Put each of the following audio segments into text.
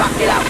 Rock it out.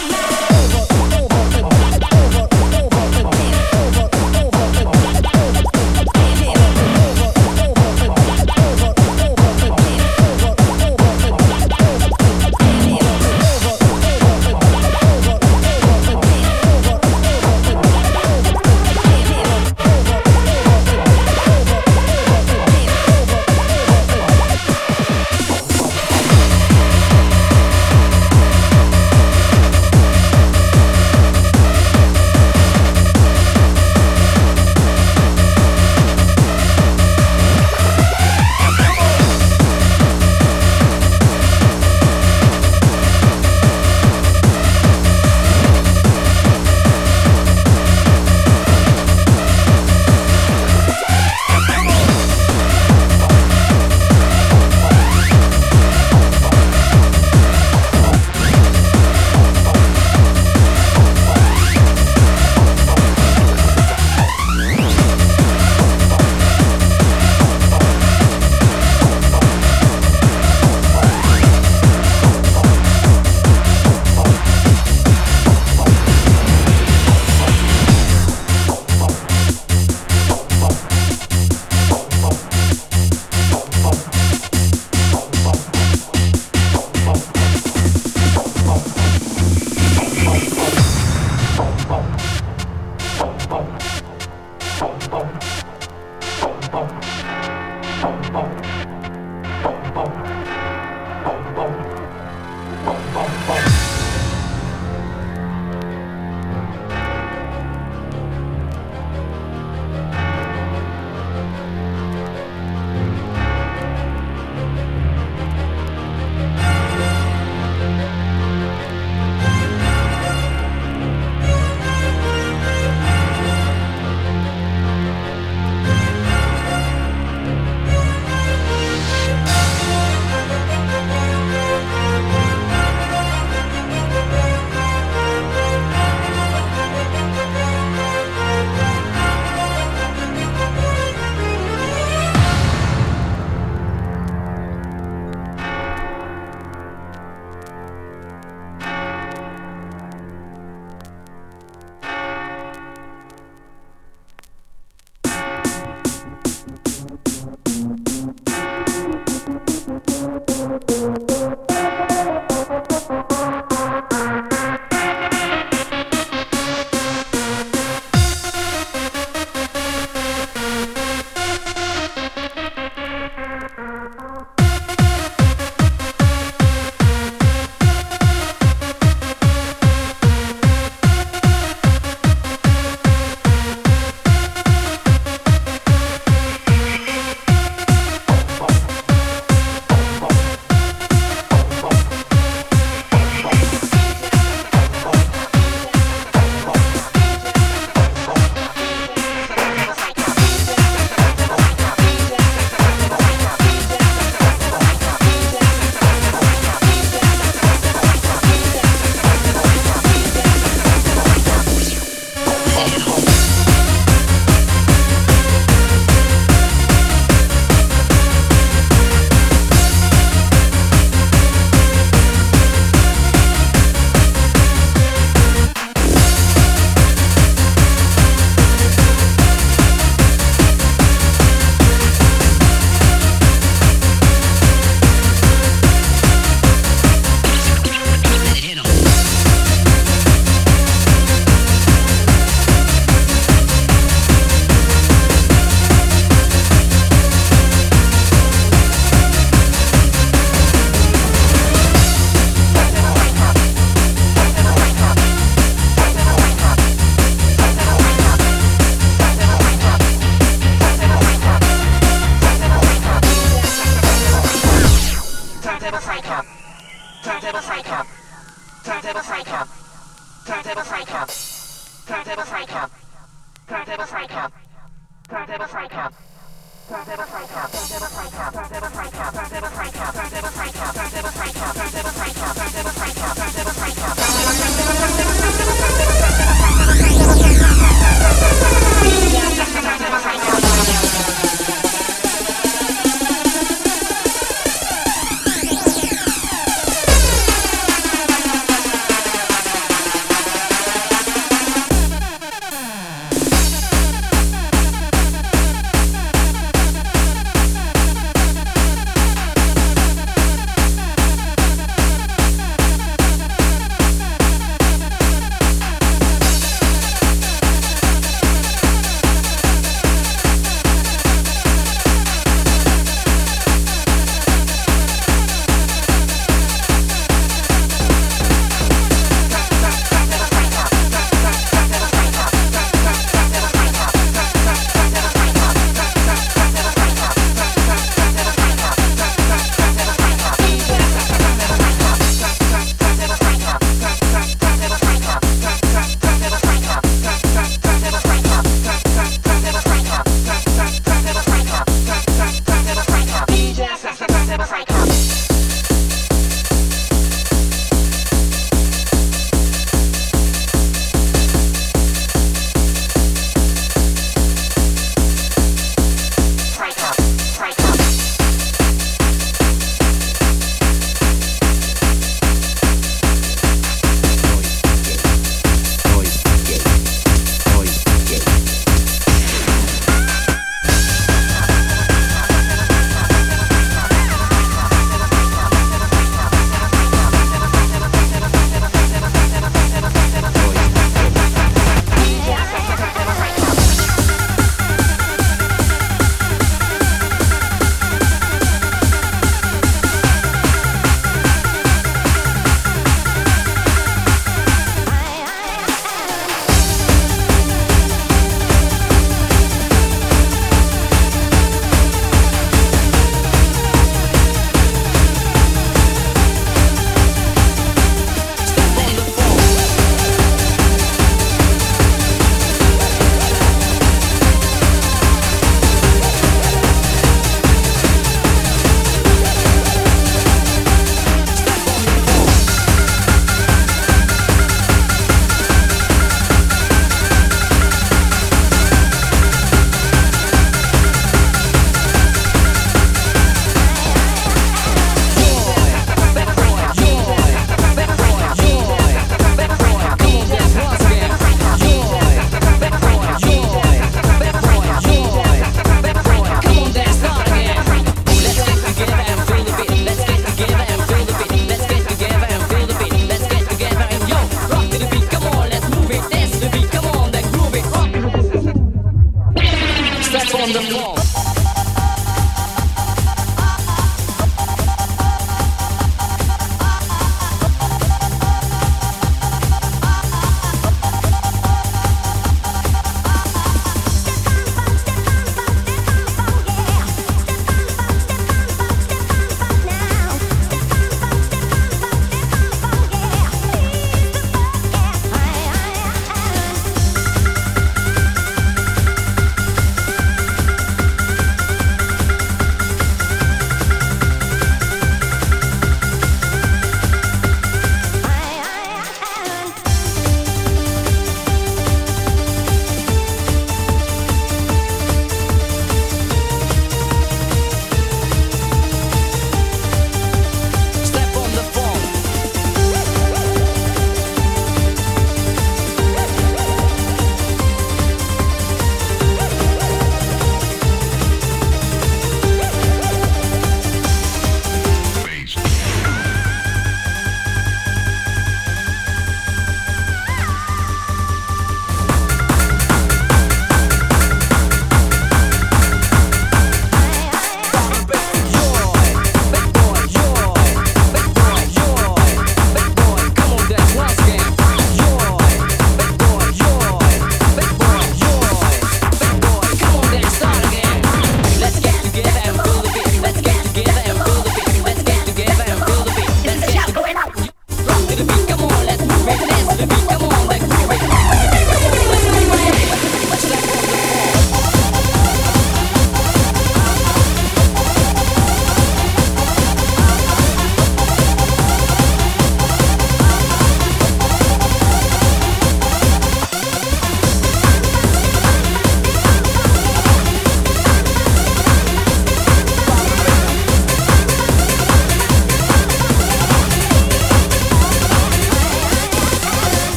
tonight.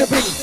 to be.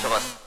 什么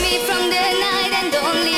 me from the night and don't leave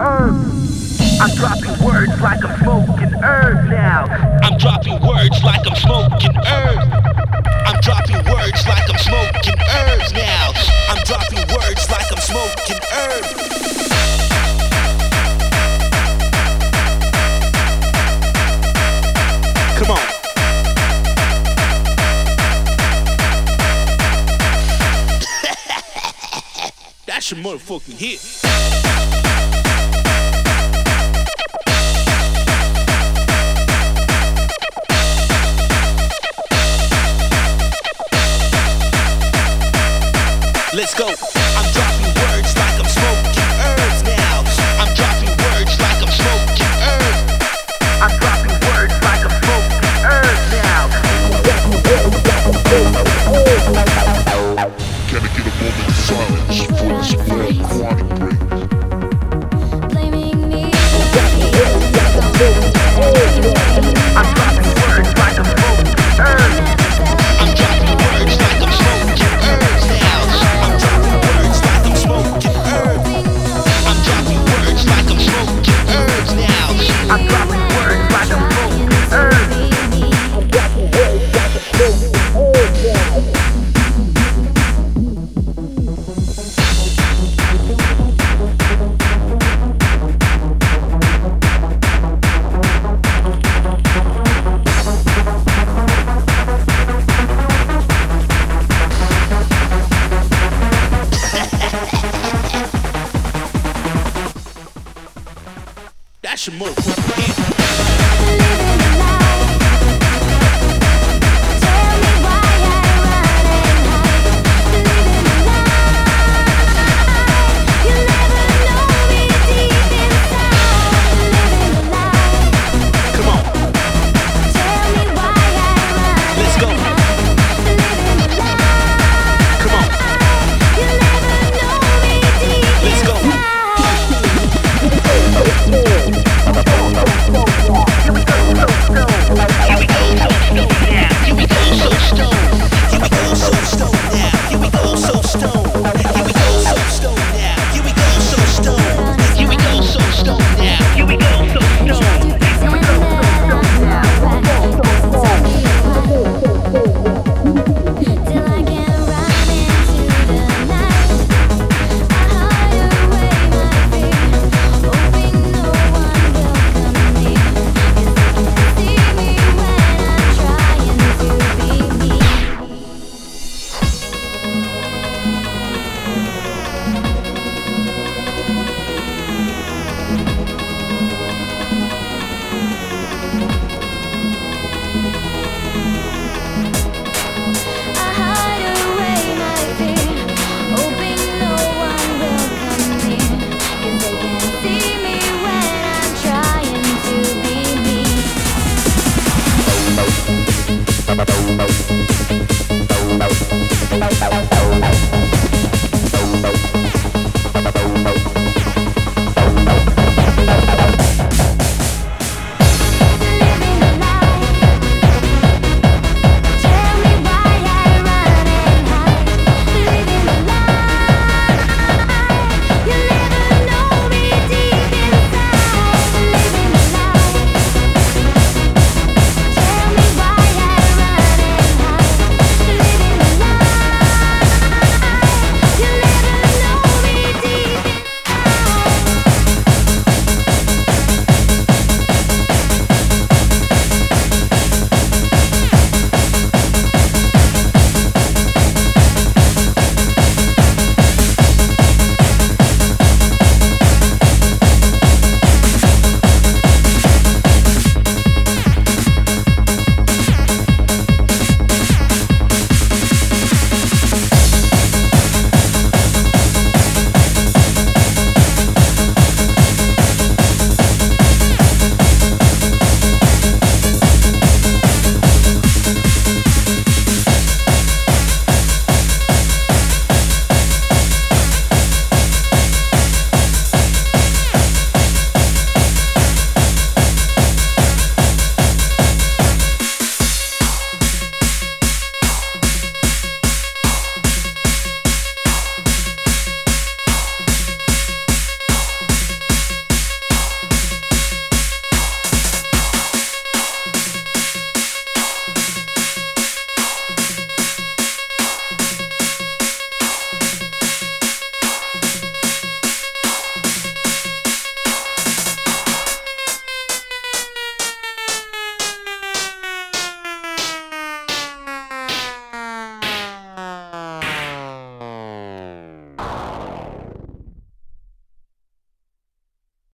earth. I'm dropping words like I'm smoking herb now. I'm dropping words like I'm smoking herb. I'm dropping words like I'm smoking herbs now. I'm dropping words like I'm smoking herb. Come on. That's your motherfucking hit. Smash and move.